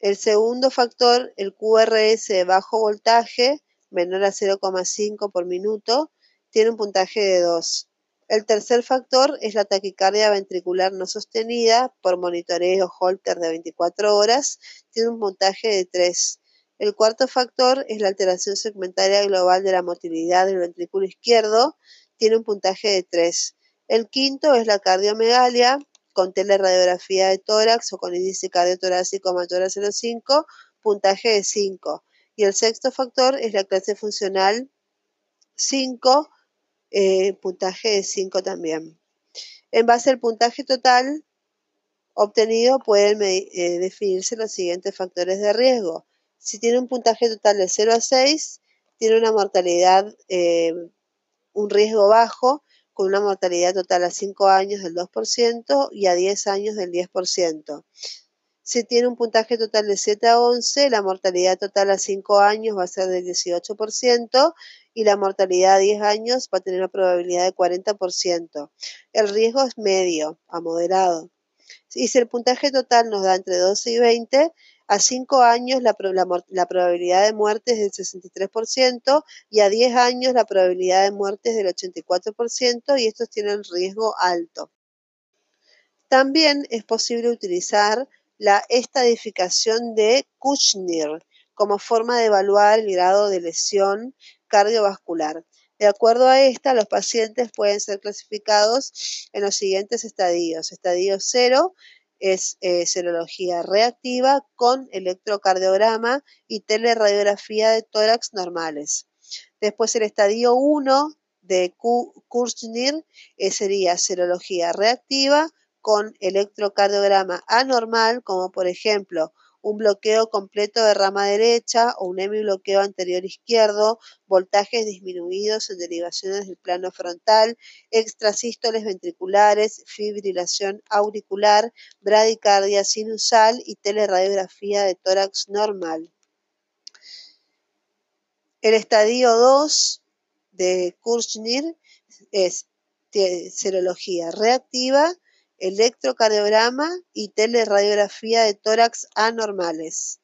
El segundo factor, el QRS de bajo voltaje, menor a 0,5 por minuto, tiene un puntaje de 2. El tercer factor es la taquicardia ventricular no sostenida por monitoreo Holter de 24 horas, tiene un puntaje de 3. El cuarto factor es la alteración segmentaria global de la motilidad del ventrículo izquierdo, tiene un puntaje de 3. El quinto es la cardiomegalia, con teleradiografía de tórax o con índice cardiotorácico mayor a 0,5, puntaje de 5. Y Y el sexto factor es la clase funcional 5, eh, puntaje de 5 también. En base al puntaje total obtenido pueden eh, definirse los siguientes factores de riesgo. Si tiene un puntaje total de 0 a 6, tiene una mortalidad, eh, un riesgo bajo, con una mortalidad total a 5 años del 2% y a 10 años del 10%. Si tiene un puntaje total de 7 a 11, la mortalidad total a 5 años va a ser del 18% y la mortalidad a 10 años va a tener una probabilidad de 40%. El riesgo es medio a moderado. Y si el puntaje total nos da entre 12 y 20, a 5 años la, la, probabilidad de muerte es del 63% y a 10 años la probabilidad de muerte es del 84% y estos tienen riesgo alto. También es posible utilizar la estadificación de Kuchnir como forma de evaluar el grado de lesión cardiovascular. De acuerdo a esta, los pacientes pueden ser clasificados en los siguientes estadios. Estadio 0 es eh, serología reactiva con electrocardiograma y teleradiografía de tórax normales. Después el estadio 1 de Kurzner eh, sería serología reactiva con electrocardiograma anormal, como por ejemplo un bloqueo completo de rama derecha o un hemibloqueo anterior izquierdo, voltajes disminuidos en derivaciones del plano frontal, extrasístoles ventriculares, fibrilación auricular, bradicardia sinusal y teleradiografía de tórax normal. El estadio 2 de Kurzner es serología reactiva electrocardiograma y teleradiografía de tórax anormales.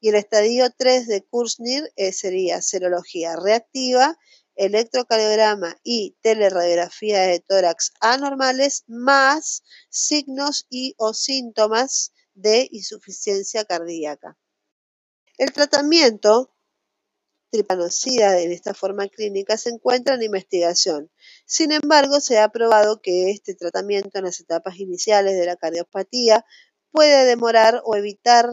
Y el estadio 3 de Kurzner eh, sería serología reactiva, electrocardiograma y teleradiografía de tórax anormales más signos y o síntomas de insuficiencia cardíaca. El tratamiento tripanocida en esta forma clínica se encuentra en investigación. Sin embargo, se ha probado que este tratamiento en las etapas iniciales de la cardiopatía puede demorar o evitar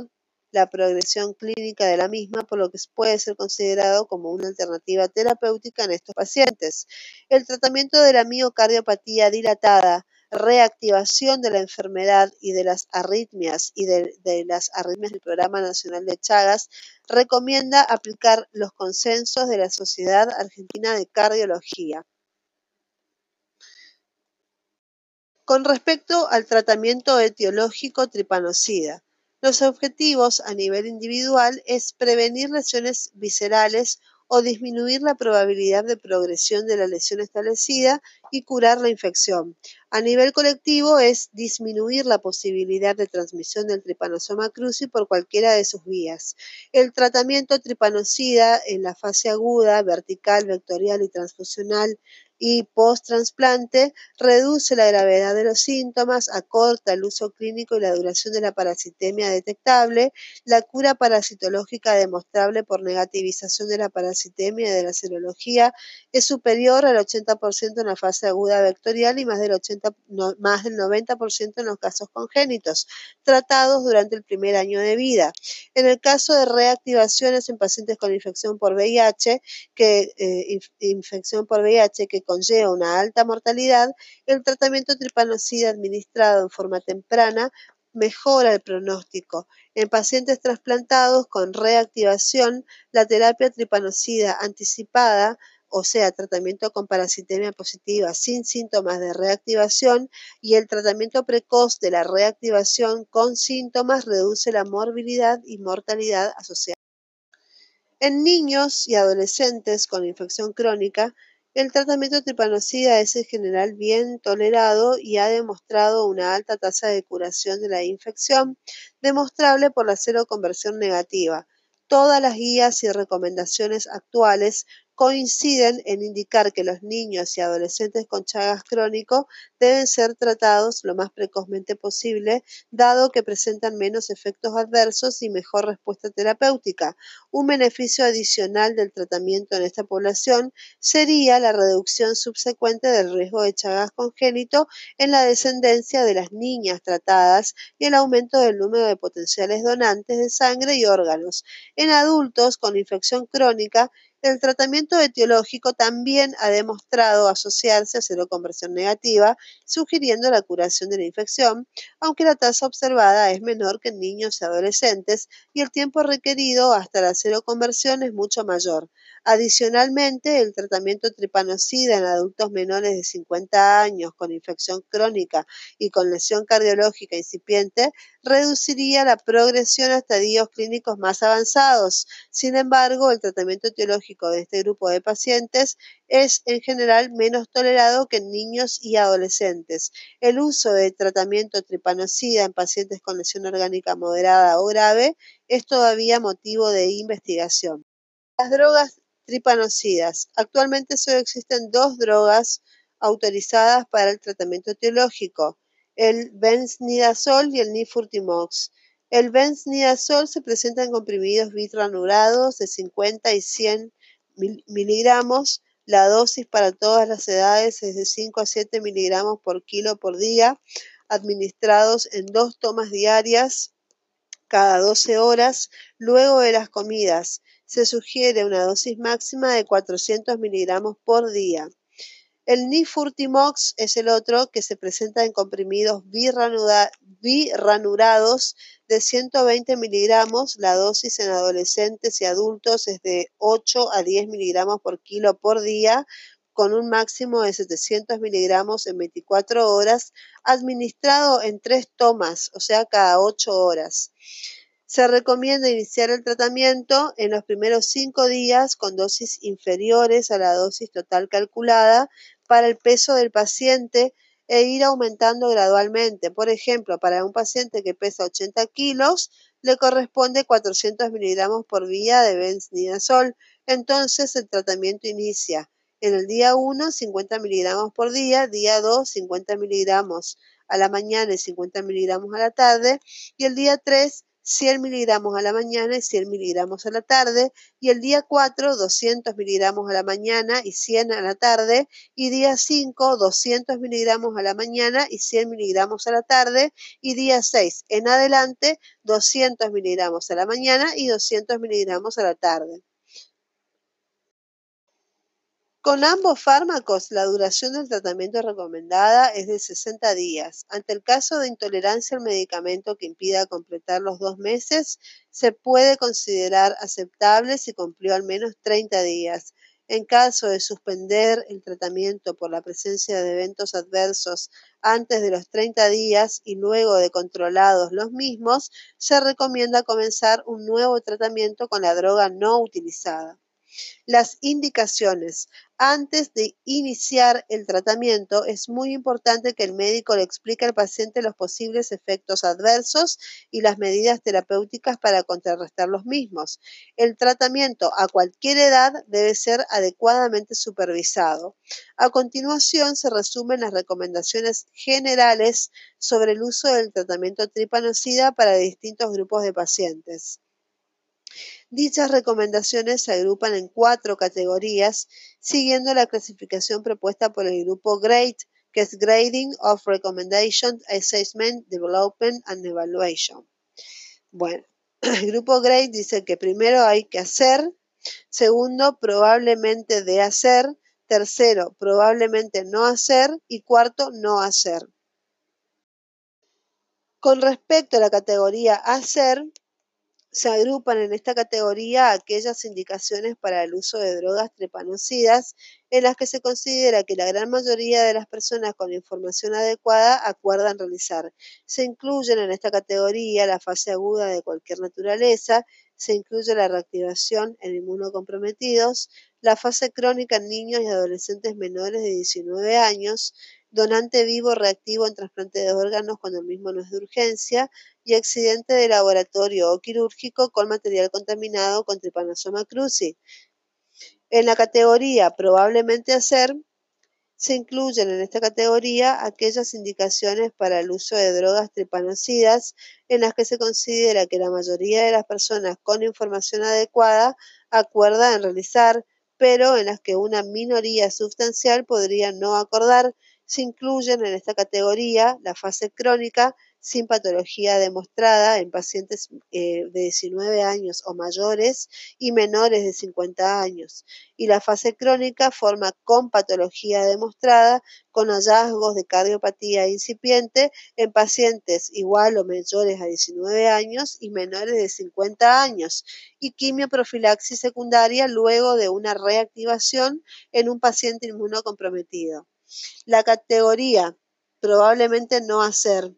la progresión clínica de la misma, por lo que puede ser considerado como una alternativa terapéutica en estos pacientes. El tratamiento de la miocardiopatía dilatada reactivación de la enfermedad y de las arritmias y de, las arritmias del Programa Nacional de Chagas, recomienda aplicar los consensos de la Sociedad Argentina de Cardiología. Con respecto al tratamiento etiológico tripanocida, los objetivos a nivel individual es prevenir lesiones viscerales o disminuir la probabilidad de progresión de la lesión establecida y curar la infección. A nivel colectivo es disminuir la posibilidad de transmisión del tripanosoma cruzi por cualquiera de sus vías. El tratamiento tripanocida en la fase aguda, vertical, vectorial y transfusional y post-trasplante reduce la gravedad de los síntomas, acorta el uso clínico y la duración de la parasitemia detectable, la cura parasitológica demostrable por negativización de la parasitemia y de la serología es superior al 80% en la fase aguda vectorial y más del, 80, más del 90% en los casos congénitos, tratados durante el primer año de vida. En el caso de reactivaciones en pacientes con infección por VIH, que, eh, infección por VIH que conlleva una alta mortalidad, el tratamiento tripanocida administrado en forma temprana mejora el pronóstico. En pacientes trasplantados con reactivación, la terapia tripanocida anticipada, o sea, tratamiento con parasitemia positiva sin síntomas de reactivación y el tratamiento precoz de la reactivación con síntomas reduce la morbilidad y mortalidad asociada. En niños y adolescentes con infección crónica, el tratamiento tripanocida es en general bien tolerado y ha demostrado una alta tasa de curación de la infección, demostrable por la cero conversión negativa. Todas las guías y recomendaciones actuales coinciden en indicar que los niños y adolescentes con Chagas crónico deben ser tratados lo más precozmente posible, dado que presentan menos efectos adversos y mejor respuesta terapéutica. Un beneficio adicional del tratamiento en esta población sería la reducción subsecuente del riesgo de Chagas congénito en la descendencia de las niñas tratadas y el aumento del número de potenciales donantes de sangre y órganos. En adultos con infección crónica, el tratamiento etiológico también ha demostrado asociarse a seroconversión negativa, sugiriendo la curación de la infección, aunque la tasa observada es menor que en niños y adolescentes y el tiempo requerido hasta la seroconversión es mucho mayor. Adicionalmente, el tratamiento tripanocida en adultos menores de 50 años con infección crónica y con lesión cardiológica incipiente reduciría la progresión a estadios clínicos más avanzados. Sin embargo, el tratamiento etiológico de este grupo de pacientes es en general menos tolerado que en niños y adolescentes. El uso de tratamiento tripanocida en pacientes con lesión orgánica moderada o grave es todavía motivo de investigación. Las drogas tripanocidas. Actualmente solo existen dos drogas autorizadas para el tratamiento etiológico el benznidazol y el nifurtimox. El benznidazol se presenta en comprimidos bitranurados de 50 y 100 miligramos. La dosis para todas las edades es de 5 a 7 miligramos por kilo por día, administrados en dos tomas diarias cada 12 horas luego de las comidas. Se sugiere una dosis máxima de 400 miligramos por día. El Nifurtimox es el otro que se presenta en comprimidos biranurados de 120 miligramos. La dosis en adolescentes y adultos es de 8 a 10 miligramos por kilo por día, con un máximo de 700 miligramos en 24 horas, administrado en tres tomas, o sea, cada 8 horas. Se recomienda iniciar el tratamiento en los primeros 5 días con dosis inferiores a la dosis total calculada para el peso del paciente e ir aumentando gradualmente. Por ejemplo, para un paciente que pesa 80 kilos, le corresponde 400 miligramos por vía de benznidazol. Entonces el tratamiento inicia. En el día 1, 50 miligramos por día, día 2, 50 miligramos a la mañana y 50 miligramos a la tarde, y el día 3, 100 miligramos a la mañana y 100 miligramos a la tarde, y el día 4, 200 miligramos a la mañana y 100 a la tarde, y día 5, 200 miligramos a la mañana y 100 miligramos a la tarde, y día 6 en adelante, 200 miligramos a la mañana y 200 miligramos a la tarde. Con ambos fármacos, la duración del tratamiento recomendada es de 60 días. Ante el caso de intolerancia al medicamento que impida completar los dos meses, se puede considerar aceptable si cumplió al menos 30 días. En caso de suspender el tratamiento por la presencia de eventos adversos antes de los 30 días y luego de controlados los mismos, se recomienda comenzar un nuevo tratamiento con la droga no utilizada. Las indicaciones. Antes de iniciar el tratamiento, es muy importante que el médico le explique al paciente los posibles efectos adversos y las medidas terapéuticas para contrarrestar los mismos. El tratamiento a cualquier edad debe ser adecuadamente supervisado. A continuación se resumen las recomendaciones generales sobre el uso del tratamiento tripanocida para distintos grupos de pacientes. Dichas recomendaciones se agrupan en cuatro categorías, siguiendo la clasificación propuesta por el grupo GRADE, que es Grading of Recommendations, Assessment, Development and Evaluation. Bueno, [clears throat] el grupo GRADE dice que primero hay que hacer, segundo, probablemente de hacer, tercero, probablemente no hacer y cuarto, no hacer. Con respecto a la categoría hacer, se agrupan en esta categoría aquellas indicaciones para el uso de drogas trepanocidas en las que se considera que la gran mayoría de las personas con información adecuada acuerdan realizar. Se incluyen en esta categoría la fase aguda de cualquier naturaleza, se incluye la reactivación en inmunocomprometidos, la fase crónica en niños y adolescentes menores de 19 años, donante vivo reactivo en trasplante de órganos cuando el mismo no es de urgencia y accidente de laboratorio o quirúrgico con material contaminado con Trypanosoma cruzi. En la categoría probablemente hacer, se incluyen en esta categoría aquellas indicaciones para el uso de drogas tripanocidas en las que se considera que la mayoría de las personas con información adecuada acuerda en realizar, pero en las que una minoría sustancial podría no acordar, se incluyen en esta categoría la fase crónica sin patología demostrada en pacientes eh, de 19 años o mayores y menores de 50 años. Y la fase crónica forma con patología demostrada con hallazgos de cardiopatía incipiente en pacientes igual o mayores a 19 años y menores de 50 años y quimioprofilaxis secundaria luego de una reactivación en un paciente inmunocomprometido. La categoría probablemente no hacer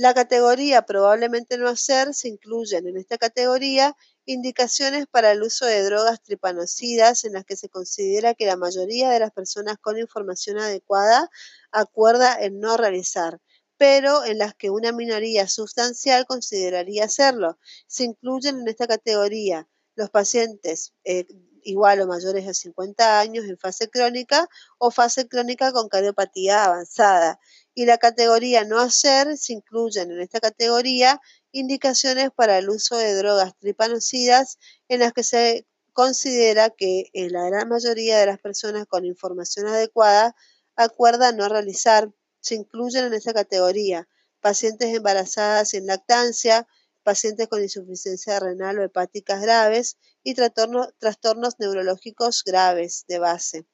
la categoría probablemente no hacer se incluyen en esta categoría indicaciones para el uso de drogas tripanocidas en las que se considera que la mayoría de las personas con información adecuada acuerda en no realizar, pero en las que una minoría sustancial consideraría hacerlo. Se incluyen en esta categoría los pacientes eh, igual o mayores a 50 años en fase crónica o fase crónica con cardiopatía avanzada y la categoría no hacer se incluyen en esta categoría indicaciones para el uso de drogas tripanocidas en las que se considera que en la gran mayoría de las personas con información adecuada acuerda no realizar. Se incluyen en esta categoría pacientes embarazadas en lactancia, pacientes con insuficiencia renal o hepáticas graves y trastornos neurológicos graves de base.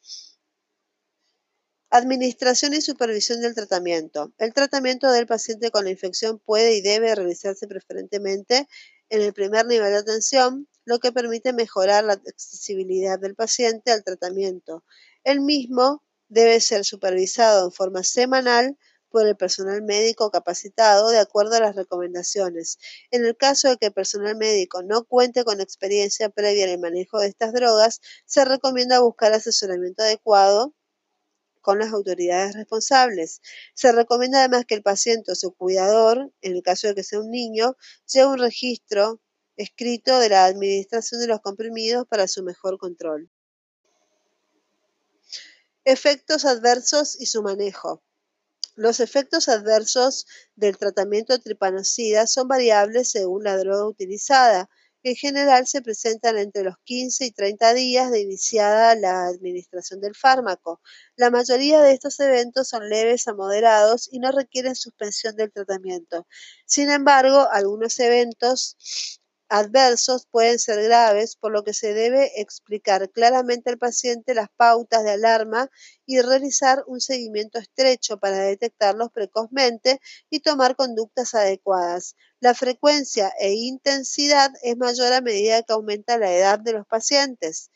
Administración y supervisión del tratamiento. El tratamiento del paciente con la infección puede y debe realizarse preferentemente en el primer nivel de atención, lo que permite mejorar la accesibilidad del paciente al tratamiento. El mismo debe ser supervisado en forma semanal por el personal médico capacitado de acuerdo a las recomendaciones. En el caso de que el personal médico no cuente con experiencia previa en el manejo de estas drogas, se recomienda buscar asesoramiento adecuado con las autoridades responsables. Se recomienda además que el paciente o su cuidador, en el caso de que sea un niño, lleve un registro escrito de la administración de los comprimidos para su mejor control. Efectos adversos y su manejo. Los efectos adversos del tratamiento tripanocida son variables según la droga utilizada en general se presentan entre los 15 y 30 días de iniciada la administración del fármaco. La mayoría de estos eventos son leves a moderados y no requieren suspensión del tratamiento. Sin embargo, algunos eventos adversos pueden ser graves, por lo que se debe explicar claramente al paciente las pautas de alarma y realizar un seguimiento estrecho para detectarlos precozmente y tomar conductas adecuadas. La frecuencia e intensidad es mayor a medida que aumenta la edad de los pacientes.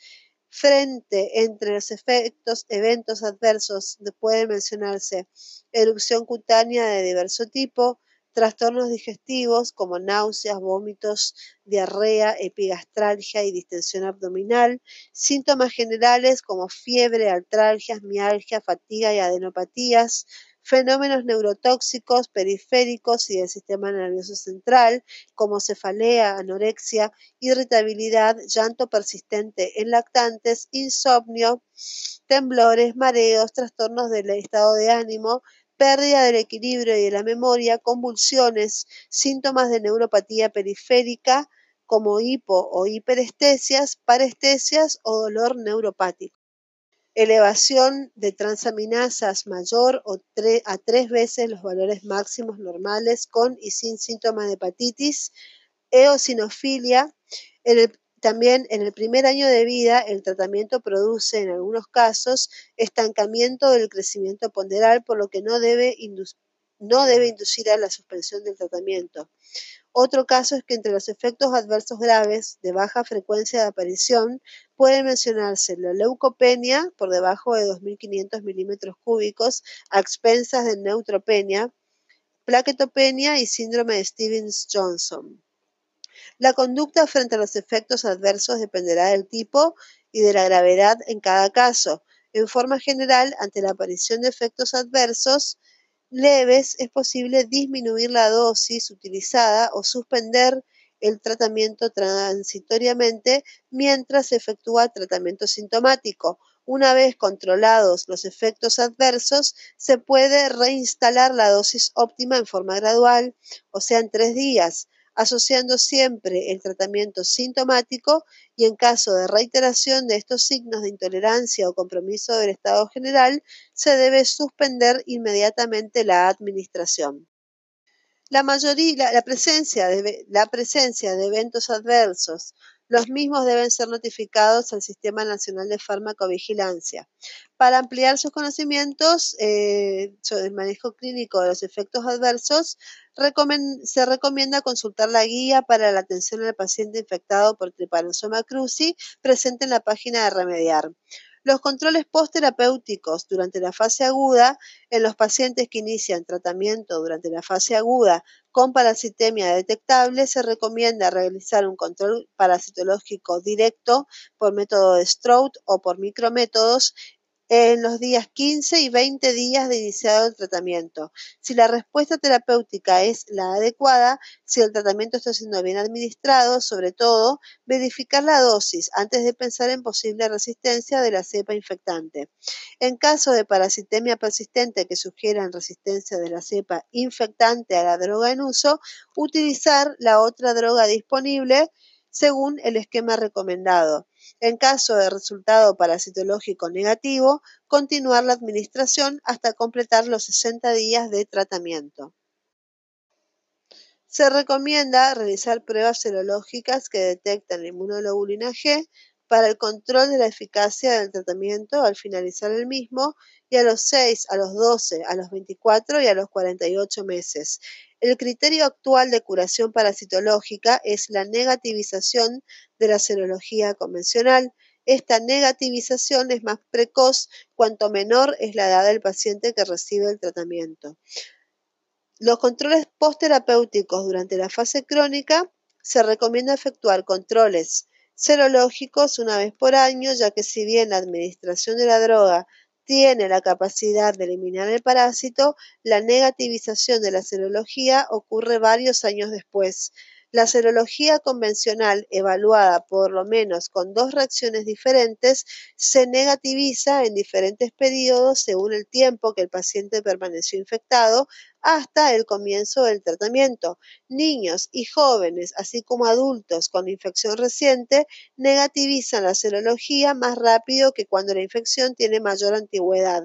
Frente entre los efectos, eventos adversos pueden mencionarse erupción cutánea de diverso tipo, trastornos digestivos como náuseas, vómitos, diarrea, epigastralgia y distensión abdominal, síntomas generales como fiebre, artralgias, mialgia, fatiga y adenopatías, fenómenos neurotóxicos periféricos y del sistema nervioso central, como cefalea, anorexia, irritabilidad, llanto persistente en lactantes, insomnio, temblores, mareos, trastornos del estado de ánimo, pérdida del equilibrio y de la memoria, convulsiones, síntomas de neuropatía periférica como hipo o hiperestesias, parestesias o dolor neuropático. Elevación de transaminasas mayor o a tres veces los valores máximos normales con y sin síntomas de hepatitis, eosinofilia. En el también en el primer año de vida, el tratamiento produce en algunos casos estancamiento del crecimiento ponderal, por lo que no debe, no debe inducir a la suspensión del tratamiento. Otro caso es que entre los efectos adversos graves de baja frecuencia de aparición puede mencionarse la leucopenia por debajo de 2.500 milímetros cúbicos a expensas de neutropenia, plaquetopenia y síndrome de Stevens-Johnson. La conducta frente a los efectos adversos dependerá del tipo y de la gravedad en cada caso. En forma general, ante la aparición de efectos adversos leves, es posible disminuir la dosis utilizada o suspender el tratamiento transitoriamente mientras se efectúa tratamiento sintomático. Una vez controlados los efectos adversos, se puede reinstalar la dosis óptima en forma gradual, o sea, en tres días, asociando siempre el tratamiento sintomático y en caso de reiteración de estos signos de intolerancia o compromiso del estado general, se debe suspender inmediatamente la administración. La mayoría, la, presencia de, la presencia de eventos adversos los mismos deben ser notificados al Sistema Nacional de Farmacovigilancia. Para ampliar sus conocimientos eh, sobre el manejo clínico de los efectos adversos, se recomienda consultar la guía para la atención al paciente infectado por Trypanosoma cruzi presente en la página de Remediar. Los controles postterapéuticos durante la fase aguda en los pacientes que inician tratamiento durante la fase aguda con parasitemia detectable se recomienda realizar un control parasitológico directo por método de Stroud o por micrométodos en los días 15 y 20 días de iniciado el tratamiento. Si la respuesta terapéutica es la adecuada, si el tratamiento está siendo bien administrado, sobre todo, verificar la dosis antes de pensar en posible resistencia de la cepa infectante. En caso de parasitemia persistente que sugieran resistencia de la cepa infectante a la droga en uso, utilizar la otra droga disponible según el esquema recomendado. En caso de resultado parasitológico negativo, continuar la administración hasta completar los 60 días de tratamiento. Se recomienda realizar pruebas serológicas que detectan inmunoglobulina G para el control de la eficacia del tratamiento al finalizar el mismo y a los 6, a los 12, a los 24 y a los 48 meses. El criterio actual de curación parasitológica es la negativización de la serología convencional. Esta negativización es más precoz cuanto menor es la edad del paciente que recibe el tratamiento. Los controles postterapéuticos durante la fase crónica se recomienda efectuar controles serológicos una vez por año, ya que si bien la administración de la droga tiene la capacidad de eliminar el parásito, la negativización de la serología ocurre varios años después. La serología convencional, evaluada por lo menos con dos reacciones diferentes, se negativiza en diferentes periodos según el tiempo que el paciente permaneció infectado hasta el comienzo del tratamiento. Niños y jóvenes, así como adultos con infección reciente, negativizan la serología más rápido que cuando la infección tiene mayor antigüedad.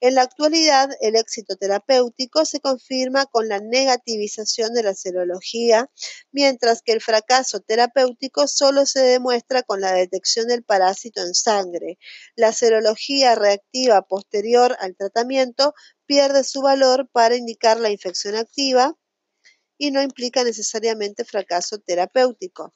En la actualidad, el éxito terapéutico se confirma con la negativización de la serología, mientras que el fracaso terapéutico solo se demuestra con la detección del parásito en sangre. La serología reactiva posterior al tratamiento pierde su valor para indicar la infección activa y no implica necesariamente fracaso terapéutico.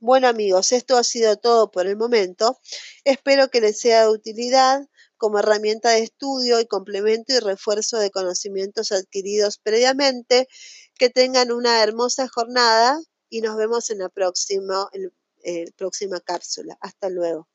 Bueno amigos, esto ha sido todo por el momento. Espero que les sea de utilidad como herramienta de estudio y complemento y refuerzo de conocimientos adquiridos previamente. Que tengan una hermosa jornada y nos vemos en la próxima, eh, próxima cápsula. Hasta luego.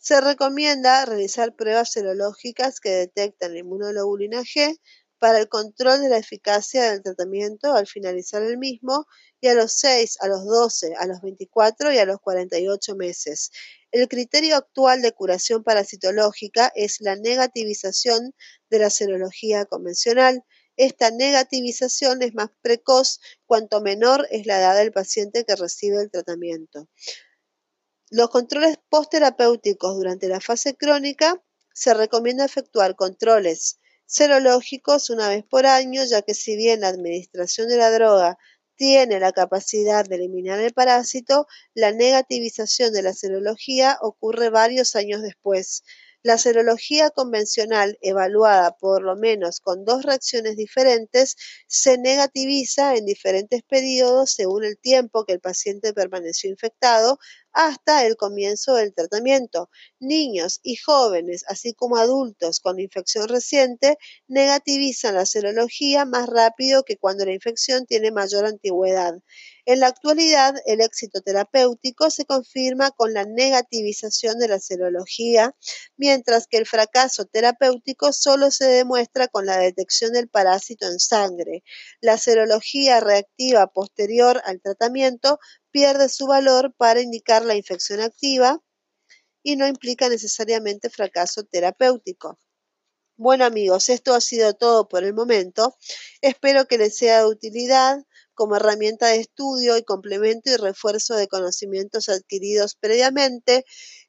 Se recomienda realizar pruebas serológicas que detectan la inmunoglobulina G para el control de la eficacia del tratamiento al finalizar el mismo y a los 6, a los 12, a los 24 y a los 48 meses. El criterio actual de curación parasitológica es la negativización de la serología convencional. Esta negativización es más precoz cuanto menor es la edad del paciente que recibe el tratamiento. Los controles postterapéuticos durante la fase crónica se recomienda efectuar controles serológicos una vez por año, ya que si bien la administración de la droga tiene la capacidad de eliminar el parásito, la negativización de la serología ocurre varios años después. La serología convencional, evaluada por lo menos con dos reacciones diferentes, se negativiza en diferentes periodos según el tiempo que el paciente permaneció infectado hasta el comienzo del tratamiento. Niños y jóvenes, así como adultos con infección reciente, negativizan la serología más rápido que cuando la infección tiene mayor antigüedad. En la actualidad, el éxito terapéutico se confirma con la negativización de la serología, mientras que el fracaso terapéutico solo se demuestra con la detección del parásito en sangre. La serología reactiva posterior al tratamiento pierde su valor para indicar la infección activa y no implica necesariamente fracaso terapéutico. Bueno amigos, esto ha sido todo por el momento. Espero que les sea de utilidad como herramienta de estudio y complemento y refuerzo de conocimientos adquiridos previamente.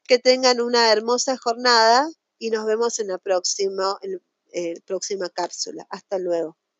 Que tengan una hermosa jornada y nos vemos en la próxima, en, eh, próxima cápsula. Hasta luego.